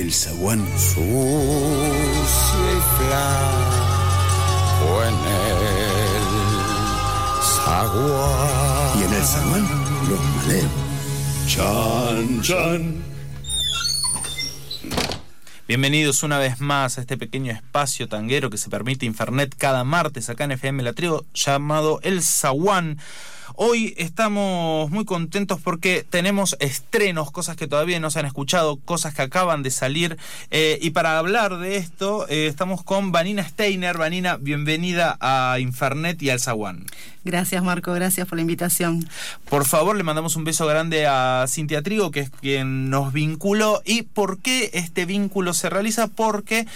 el zaguán. Sucia y flaco en el zaguán. Y en el zaguán, los maleos. Chan, chan. Bienvenidos una vez más a este pequeño espacio tanguero que se permite Infernet cada martes acá en FM La Trigo llamado El Zaguán. Hoy estamos muy contentos porque tenemos estrenos, cosas que todavía no se han escuchado, cosas que acaban de salir. Eh, y para hablar de esto, eh, estamos con Vanina Steiner. Vanina, bienvenida a Infernet y al Zaguán. Gracias, Marco. Gracias por la invitación. Por favor, le mandamos un beso grande a Cintia Trigo, que es quien nos vinculó. ¿Y por qué este vínculo se realiza? Porque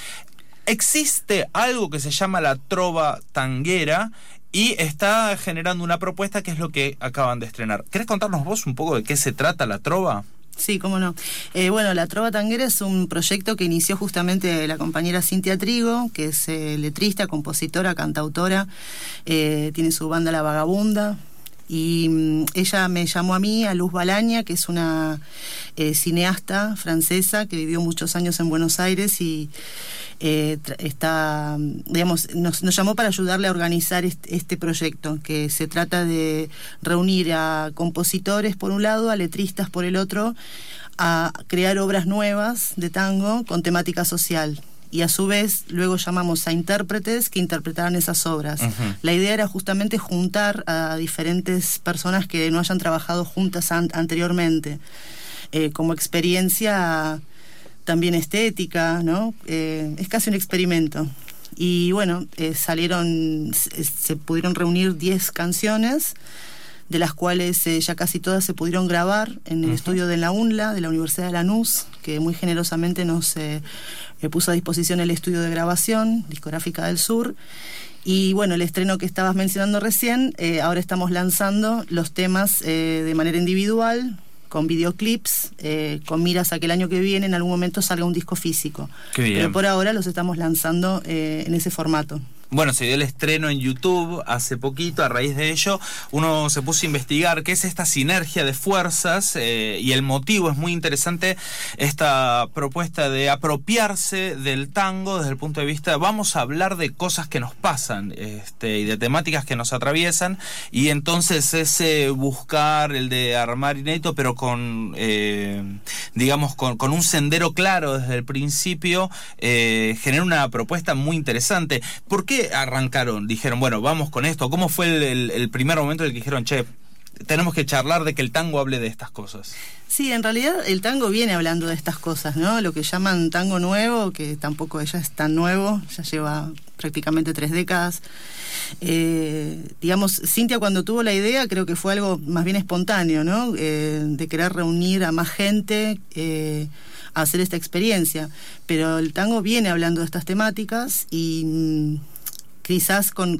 existe algo que se llama la trova tanguera y está generando una propuesta que es lo que acaban de estrenar. ¿Querés contarnos vos un poco de qué se trata la trova? Sí, cómo no. Eh, bueno, La Trova Tanguera es un proyecto que inició justamente la compañera Cintia Trigo, que es eh, letrista, compositora, cantautora, eh, tiene su banda La Vagabunda, y mm, ella me llamó a mí, a Luz Balaña, que es una cineasta francesa que vivió muchos años en Buenos Aires y eh, está, digamos, nos, llamó para ayudarle a organizar este, proyecto, que se trata de reunir a compositores por un lado, a letristas por el otro, a crear obras nuevas de tango con temática social y a su vez luego llamamos a intérpretes que interpretaran esas obras. La idea era justamente juntar a diferentes personas que no hayan trabajado juntas anteriormente, eh, como experiencia también estética, ¿no? Eh, es casi un experimento. Y bueno, eh, salieron, se, pudieron reunir 10 canciones, de las cuales eh, ya casi todas se pudieron grabar en el estudio de la UNLA, de la Universidad de Lanús, que muy generosamente nos puso a disposición el estudio de grabación, Discográfica del Sur. Y bueno, el estreno que estabas mencionando recién, ahora estamos lanzando los temas de manera individual, con videoclips, eh, con miras a que el año que viene en algún momento salga un disco físico. Pero por ahora los estamos lanzando eh, en ese formato. Bueno, se dio el estreno en YouTube hace poquito, a raíz de ello uno se puso a investigar qué es esta sinergia de fuerzas eh, y el motivo es muy interesante, esta propuesta de apropiarse del tango desde el punto de vista, vamos a hablar de cosas que nos pasan este, y de temáticas que nos atraviesan y entonces ese buscar el de armar inédito pero con, eh, digamos, con, un sendero claro desde el principio, eh, genera una propuesta muy interesante. ¿Por qué arrancaron? Dijeron, bueno, vamos con esto. ¿Cómo fue el, primer momento en el que dijeron, che, tenemos que charlar de que el tango hable de estas cosas? Sí, en realidad el tango viene hablando de estas cosas, ¿no? Lo que llaman tango nuevo, que tampoco ella es tan nuevo, ya lleva prácticamente tres décadas. Eh, digamos, Cintia cuando tuvo la idea creo que fue algo más bien espontáneo, ¿no? Eh, de querer reunir a más gente. Eh, a hacer esta experiencia, pero el tango viene hablando de estas temáticas y mm, quizás con,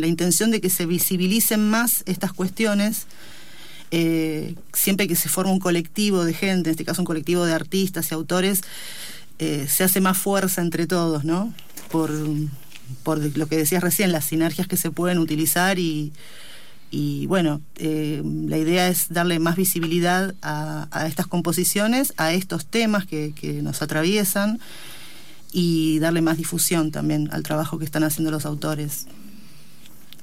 la intención de que se visibilicen más estas cuestiones. Eh, siempre que se forma un colectivo de gente, en este caso un colectivo de artistas y autores, eh, se hace más fuerza entre todos, ¿no? Por, lo que decías recién, las sinergias que se pueden utilizar y, bueno, eh, la idea es darle más visibilidad a, estas composiciones, a estos temas que, que nos atraviesan y darle más difusión también al trabajo que están haciendo los autores.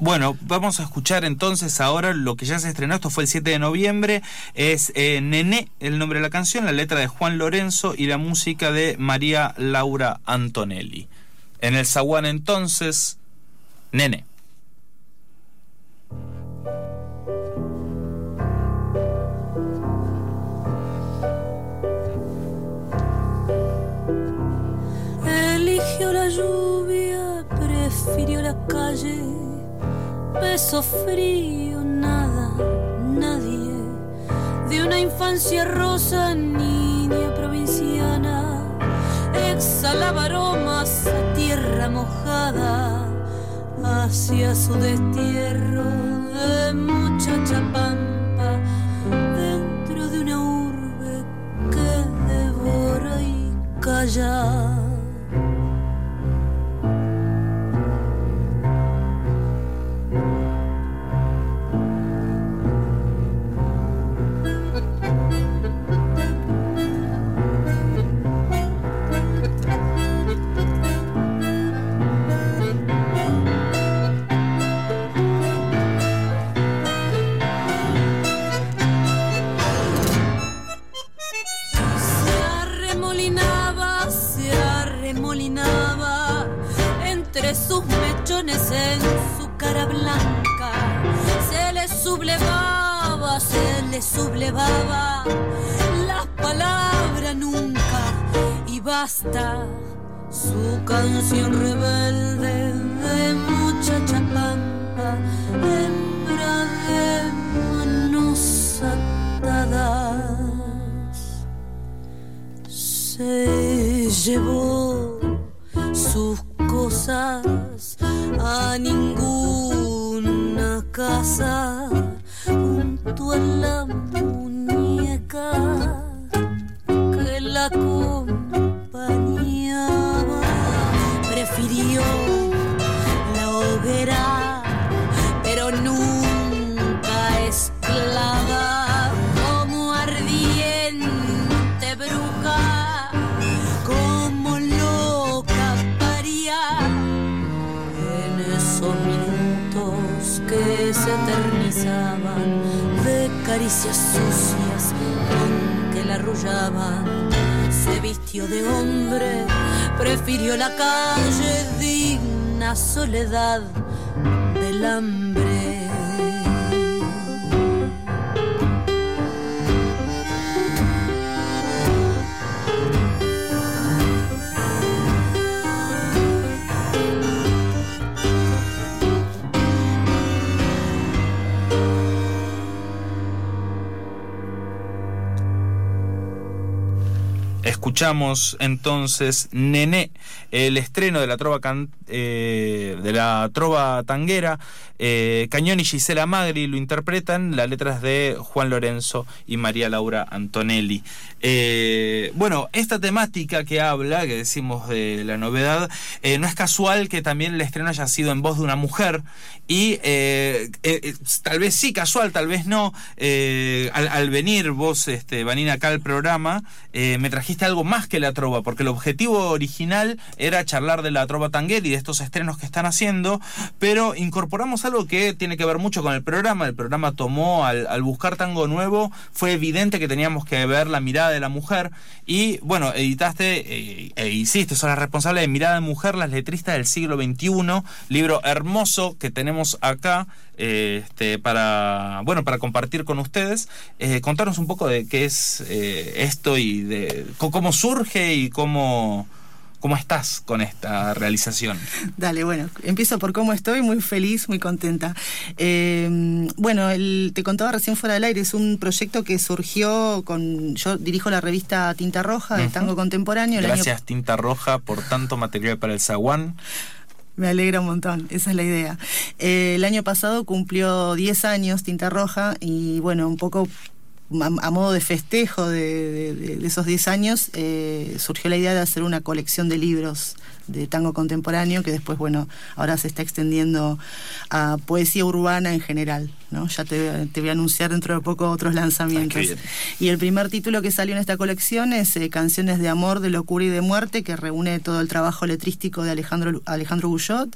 Bueno, vamos a escuchar entonces ahora lo que ya se estrenó, esto fue el 7 de noviembre, es eh, Nené, el nombre de la canción, la letra de Juan Lorenzo y la música de María Laura Antonelli. En el zaguán entonces, Nene. Lluvia, prefirió la calle, beso frío, nada, nadie, de una infancia rosa, niña provinciana, exhalaba aromas a tierra mojada hacia su destierro de muchacha pampa dentro de una urbe que devora y calla. En su cara blanca. Se le sublevaba, se le sublevaba la palabra nunca y basta su canción rebelde de muchacha pampa, hembra de manos atadas. Se llevó sus cosas a ninguna casa junto a la muñeca que la acompañaba. Prefirió de caricias sucias con que la arrullaban. Se vistió de hombre, prefirió la calle digna soledad del hambre. Escuchamos entonces Nené, el estreno de la trova, can- eh, de la trova tanguera. Eh, Cañón y Gisela Magri lo interpretan, las letras de Juan Lorenzo y María Laura Antonelli. Eh, bueno, esta temática que habla, que decimos de la novedad, eh, no es casual que también el estreno haya sido en voz de una mujer y tal vez sí, casual, tal vez no. Al, al venir vos, este, Vanina, acá al programa, me trajiste algo más que la trova, porque el objetivo original era charlar de la trova tanguera y de estos estrenos que están haciendo, pero incorporamos algo que tiene que ver mucho con el programa. El programa tomó, al, buscar tango nuevo, fue evidente que teníamos que ver la mirada de la mujer y, bueno, editaste eh, e hiciste, sos la responsable de Mirada de Mujer, las letristas del siglo XXI, libro hermoso que tenemos acá este, para, bueno, para compartir con ustedes. Eh, contanos un poco de qué es eh, esto y de cómo surge y cómo, cómo estás con esta realización. Dale, bueno, empiezo por cómo estoy, muy feliz, muy contenta. Eh, bueno, el- te contaba recién fuera del aire, es un proyecto que surgió con, yo dirijo la revista Tinta Roja de Ujú. Tango Contemporáneo. el año- Gracias Tinta Roja por tanto material para el zaguán. Me alegra un montón, esa es la idea. Eh, el año pasado cumplió 10 años Tinta Roja y bueno, un poco a, modo de festejo de esos 10 años eh, surgió la idea de hacer una colección de libros de tango contemporáneo que después, bueno, ahora se está extendiendo a poesía urbana en general, ¿no? Ya te, te voy a anunciar dentro de poco otros lanzamientos. Ay. Y el primer título que salió en esta colección es eh, Canciones de amor, de locura y de muerte, que reúne todo el trabajo letrístico de Alejandro, Alejandro Guyot.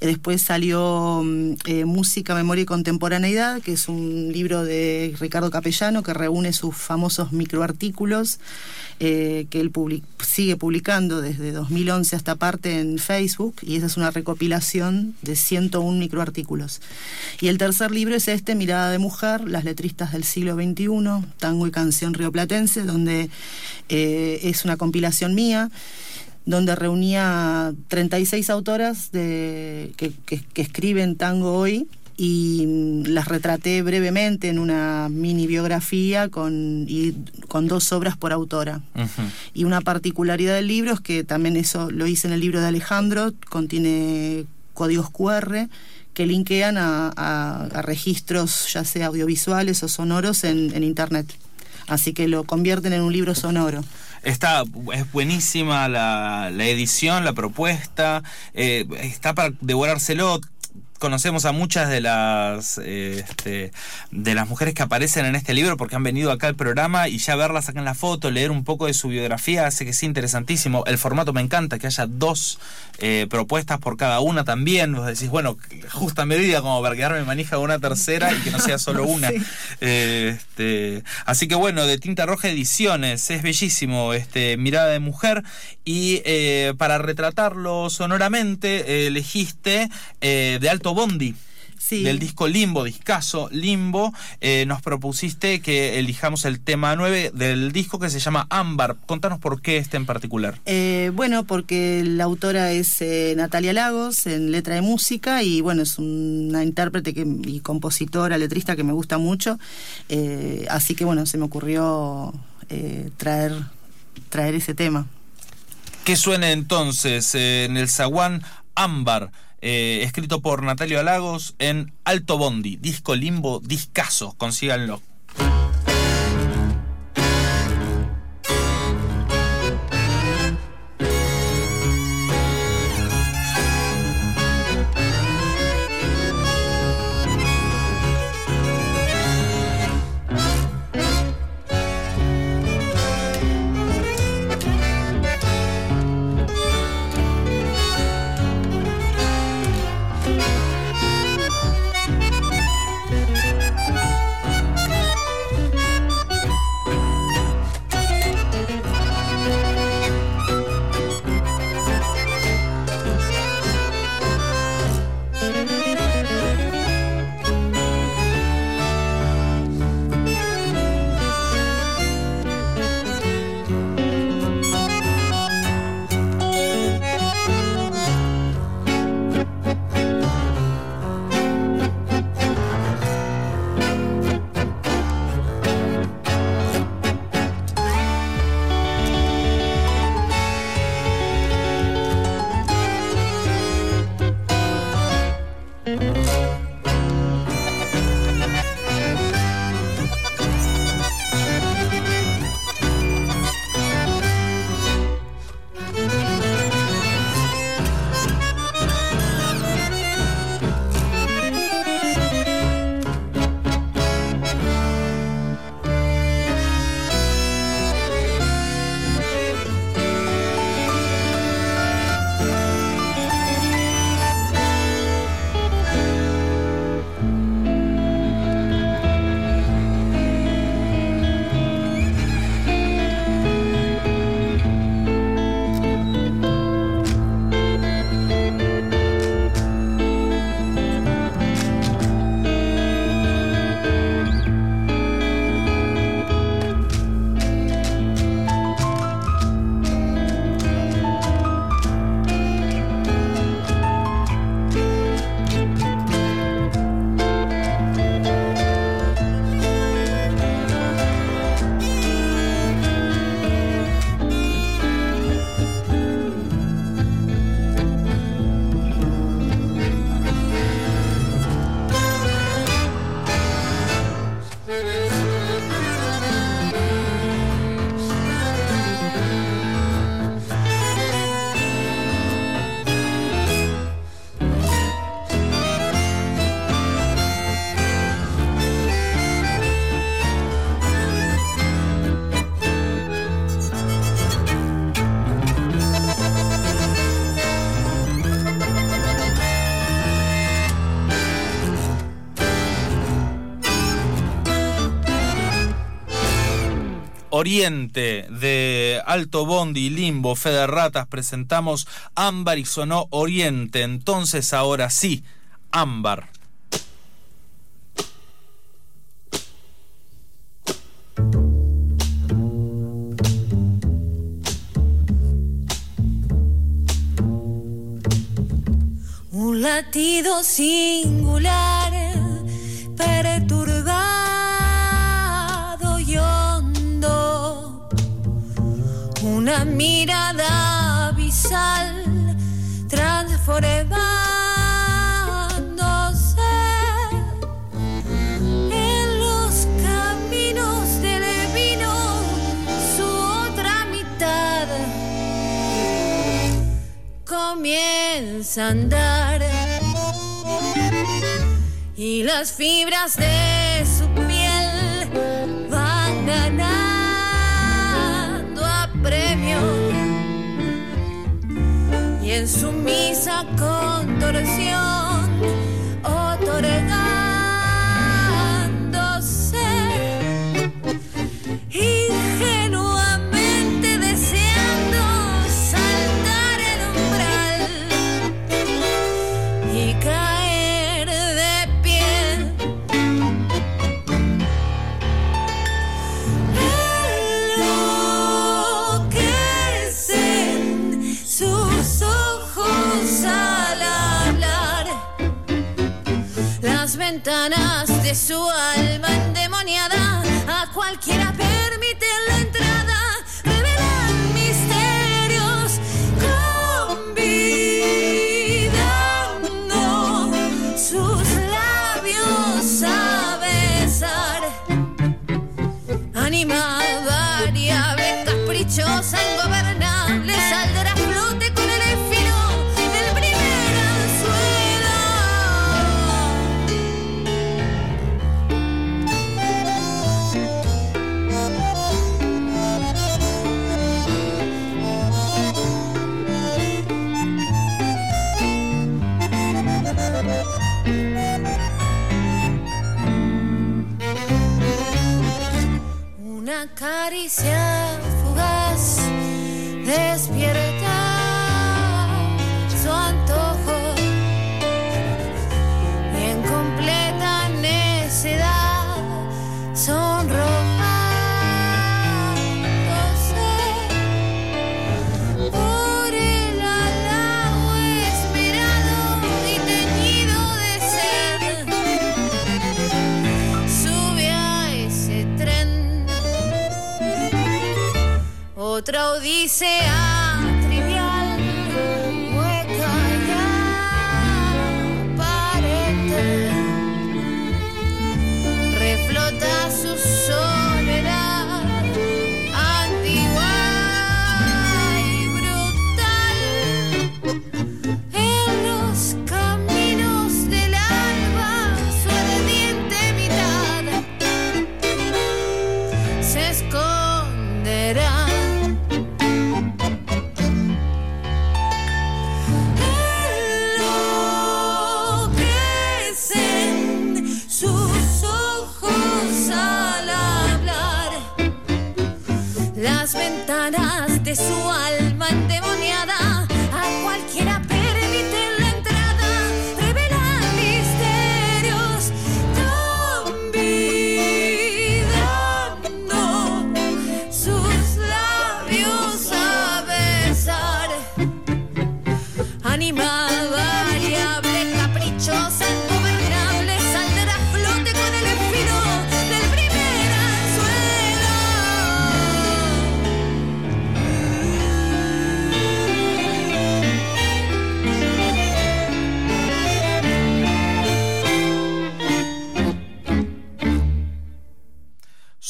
Eh, Después salió mm, eh, Música, Memoria y Contemporaneidad, que es un libro de Ricardo Capellano que reúne sus famosos microartículos eh, que él public- sigue publicando desde 2011 hasta parte en Facebook, y esa es una recopilación de 101 microartículos. Y el tercer libro es este, Mirada de Mujer, las letristas del siglo XXI, tango y canción rioplatense, donde eh, es una compilación mía donde reunía 36 autoras de, que, que- que escriben tango hoy y mm, las retraté brevemente en una mini biografía con, y, con dos obras por autora. Y una particularidad del libro es que también eso lo hice en el libro de Alejandro, contiene códigos QR que linkean a, a- registros ya sea audiovisuales o sonoros en, en Internet. Así que lo convierten en un libro sonoro. Está, es buenísima la, la edición, la propuesta, eh, está para devorárselo. Conocemos a muchas de las eh, este, de las mujeres que aparecen en este libro porque han venido acá al programa y ya verlas acá en la foto, leer un poco de su biografía hace que sea interesantísimo. El formato me encanta, que haya dos eh, propuestas por cada una también. Vos decís, bueno, justa medida como para quedarme manija una tercera y que no sea solo una. Sí. Eh, este, así que bueno, de Tinta Roja Ediciones, es bellísimo, este, mirada de mujer. Y para retratarlo sonoramente, elegiste de Alto Bondi. Sí. Del disco Limbo, discaso Limbo, eh, nos propusiste que elijamos el tema 9 del disco que se llama Ámbar. Contanos por qué este en particular. Eh, bueno, porque la autora es eh, Natalia Lagos en letra de música y bueno, es una intérprete que, y compositora, letrista que me gusta mucho. Así que bueno, se me ocurrió traer, traer ese tema. Que suene entonces en el zaguán Ámbar, eh, escrito por Natalio Lagos en Alto Bondi, disco Limbo, discaso, consíganlo. Oriente de Alto Bondi, Limbo, Fede Ratas, presentamos Ámbar y sonó Oriente. Entonces ahora sí, Ámbar. Un latido singular mirada abisal transformándose en los caminos del vino su otra mitad. Comienza a andar y las fibras de su y en su misa contorsión caprichosa, ingobernable, saldrá a flote con el filo del primer anzuelo. Una caricia Otra odisea trivial, Las ventanas de su alma endemoniada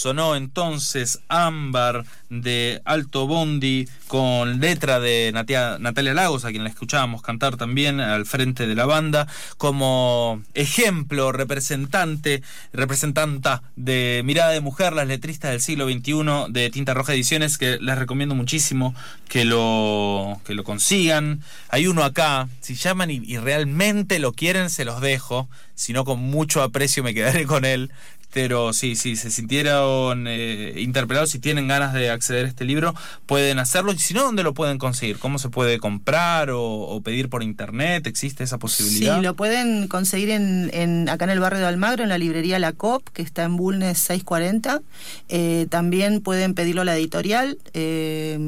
Sonó entonces Ámbar de Alto Bondi con letra de Natalia Lagos, a quien la escuchábamos cantar también al frente de la banda, como ejemplo, representante, representanta de Mirada de Mujer, las letristas del siglo XXI de Tinta Roja Ediciones, que les recomiendo muchísimo que lo, que lo consigan. Hay uno acá, si llaman y, y realmente lo quieren, se los dejo, si no con mucho aprecio me quedaré con él. Pero sí, sí, se sintieron eh, interpelados, si tienen ganas de acceder a este libro, pueden hacerlo. Y si no, ¿dónde lo pueden conseguir? ¿Cómo se puede comprar o, o pedir por internet? ¿Existe esa posibilidad? Sí, lo pueden conseguir en, en- acá en el barrio de Almagro, en la librería La COP, que está en Bulnes 640. Eh, también pueden pedirlo a la editorial. eh,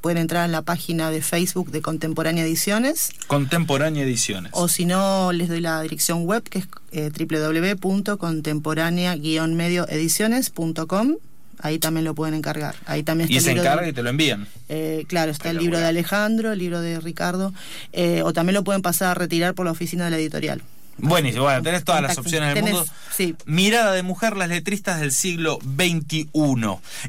pueden entrar en la página de Facebook de Contemporánea Ediciones. Contemporánea Ediciones. O si no, les doy la dirección web, que es eh, www.contemporánea-medioediciones.com. ahí también lo pueden encargar. Ahí también Y se de- encarga y te lo envían. eh, claro, está el libro de Alejandro, el libro de Ricardo, eh, o también lo pueden pasar a retirar por la oficina de la editorial. Buenísimo, bueno, tenés todas las opciones del Tenés- mundo. sí. Mirada de mujer, las letristas del siglo XXI.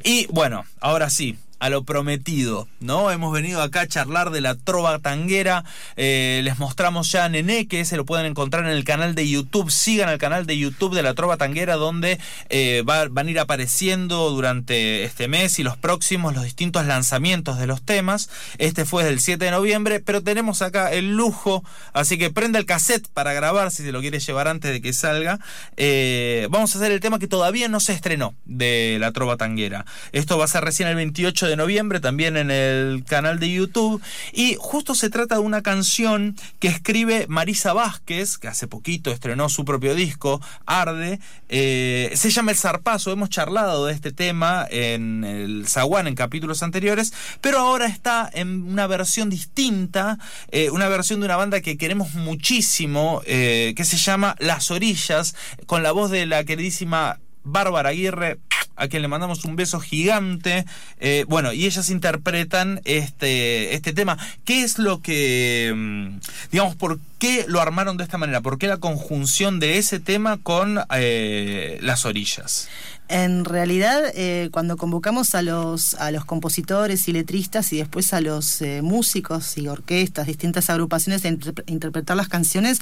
Y bueno, ahora sí. A lo prometido, ¿no? Hemos venido acá a charlar de la trova tanguera. eh, les mostramos ya Nené, que ese lo pueden encontrar en el canal de YouTube. Sigan el canal de YouTube de la trova tanguera, donde eh, va- van a ir apareciendo durante este mes y los próximos los distintos lanzamientos de los temas. Este fue del 7 de noviembre, pero tenemos acá el lujo, así que prenda el cassette para grabar si se lo quiere llevar antes de que salga. Eh, vamos a hacer el tema que todavía no se estrenó de la trova tanguera. Esto va a ser recién el 28 de noviembre, también en el canal de YouTube. Y justo se trata de una canción que escribe Marisa Vázquez, que hace poquito estrenó su propio disco, Arde. Eh, se llama El Zarpazo. Hemos charlado de este tema en el Zaguán en capítulos anteriores, pero ahora está en una versión distinta, eh, una versión de una banda que queremos muchísimo, eh, que se llama Las Orillas, con la voz de la queridísima Bárbara Aguirre, a quien le mandamos un beso gigante. Eh, bueno, y ellas interpretan este, este tema. ¿Qué es lo que, mm, digamos, por qué lo armaron de esta manera? ¿Por qué la conjunción de ese tema con eh, las orillas? En realidad, eh, cuando convocamos a los, a los compositores y letristas y después a los eh, músicos y orquestas, distintas agrupaciones a interpre- interpretar las canciones,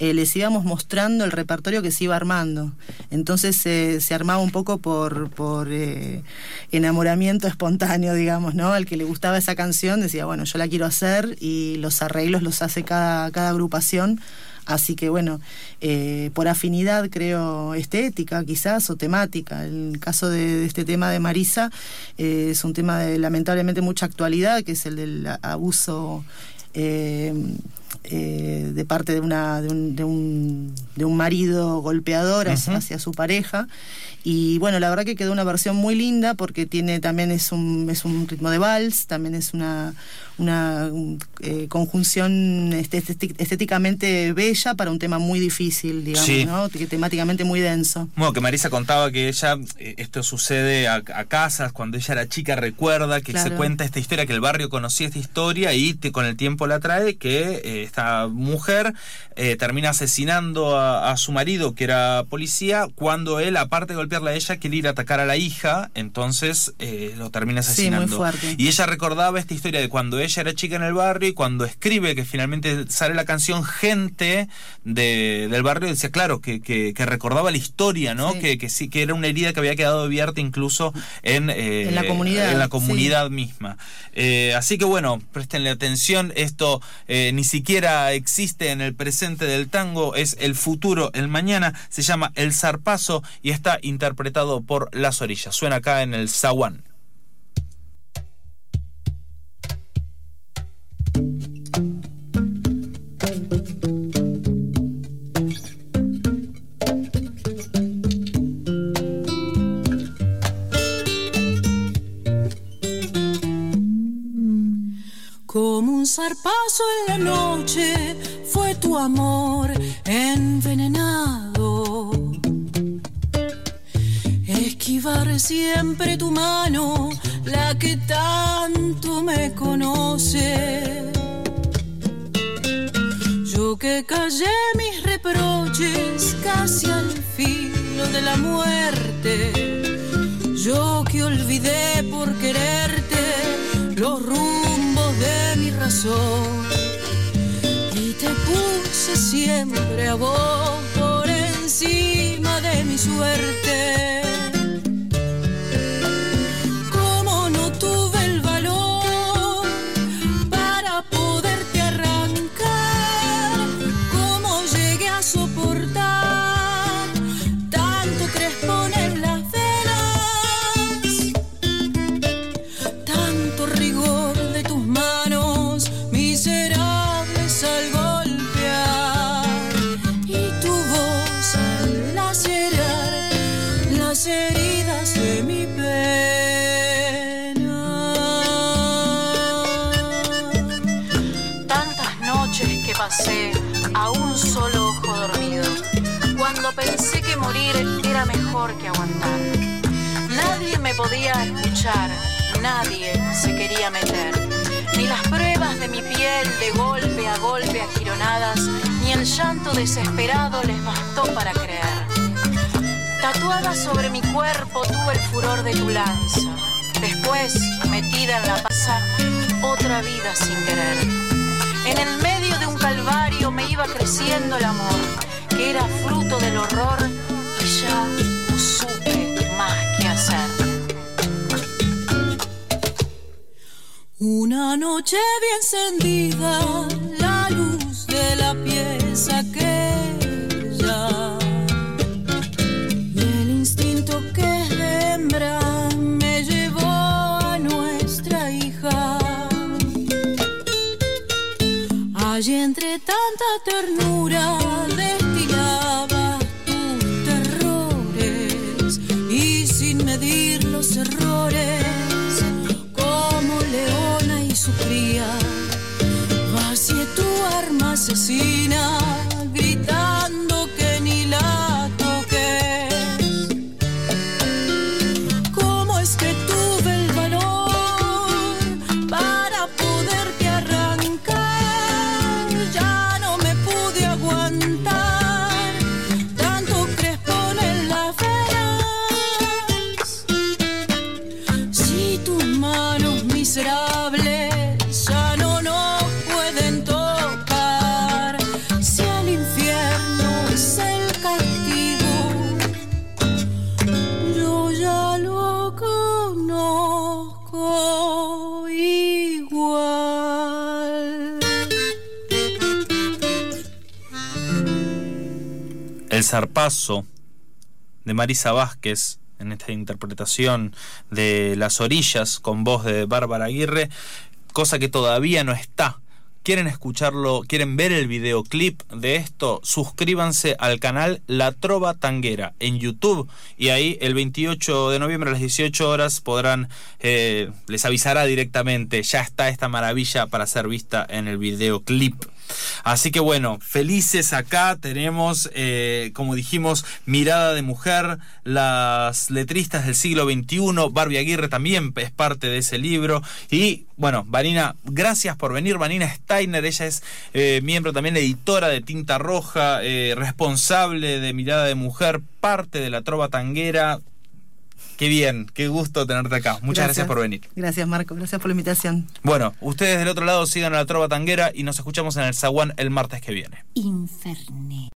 eh, les íbamos mostrando el repertorio que se iba armando. Entonces eh, se armaba un poco por, por eh, enamoramiento espontáneo, digamos, ¿no? Al que le gustaba esa canción decía, bueno, yo la quiero hacer y los arreglos los hace cada, cada agrupación. Así que bueno, eh, por afinidad creo estética quizás o temática. El caso de, de este tema de Marisa eh, es un tema de lamentablemente mucha actualidad, que es el del abuso eh, eh, de parte de, una, de, un, de, un, de un marido golpeador hacia su pareja. Y bueno, la verdad que quedó una versión muy linda porque tiene también es un, es un ritmo de vals, también es una, una eh, conjunción estéti- estéticamente bella para un tema muy difícil, digamos, Sí. ¿no? Temáticamente muy denso. Bueno, que Marisa contaba que ella, eh, esto sucede a, a casas, cuando ella era chica recuerda que Claro. se cuenta esta historia, que el barrio conocía esta historia y te- con el tiempo la trae que eh, esta mujer eh, termina asesinando a, a su marido, que era policía, cuando él, aparte de golpearla a ella, quiere ir a atacar a la hija, entonces lo termina Sí, muy asesinando. fuerte. Y ella recordaba esta historia de cuando ella era chica en el barrio y cuando escribe que finalmente sale la canción, gente de, del barrio decía, claro, que, que, que recordaba la historia, ¿no? Sí. Que, que sí, que era una herida que había quedado abierta incluso en, eh, En la comunidad, en la sí. comunidad misma. Eh, así que bueno, préstenle atención, esto eh, ni siquiera existe en el presente del tango, es el futuro, el mañana, se llama El Zarpazo y está interpretado por Las Orillas. Suena acá en el Zaguán. Como un zarpazo en la noche fue tu amor envenenado. Esquivar siempre tu mano, la que tanto me conoce. Yo que callé mis reproches casi al filo de la muerte. Yo que olvidé por quererte los rumbos Y te puse siempre a vos por encima de mi suerte. Nadie se quería meter. Ni las pruebas de mi piel de golpe a golpe agironadas, ni el llanto desesperado les bastó para creer. Tatuada sobre mi cuerpo tuve el furor de tu lanza. Después, metida en la pasa, otra vida sin querer. En el medio de un calvario me iba creciendo el amor, que era fruto del horror y ya no supe Una noche bien encendida, la luz de la pieza aquella. Zarpazo de Marisa Vázquez en esta interpretación de Las Orillas con voz de Bárbara Aguirre, cosa que todavía no está. ¿Quieren escucharlo? ¿Quieren ver el videoclip de esto? Suscríbanse al canal La Trova Tanguera en YouTube y ahí el 28 de noviembre a las 18 horas podrán, eh, les avisará directamente, ya está esta maravilla para ser vista en el videoclip. Así que bueno, felices acá tenemos, eh, como dijimos, Mirada de Mujer, las letristas del siglo XXI, Barbie Aguirre también es parte de ese libro. Y bueno, Vanina, gracias por venir, Vanina Steiner, ella es eh, miembro también editora de Tinta Roja, eh, responsable de Mirada de Mujer, parte de la Trova Tanguera. Qué bien, qué gusto tenerte acá. Muchas gracias, por venir. Gracias, Marco. Gracias por la invitación. Bueno, ustedes del otro lado sigan a la Trova Tanguera y nos escuchamos en el Zaguán el martes que viene. Inferné.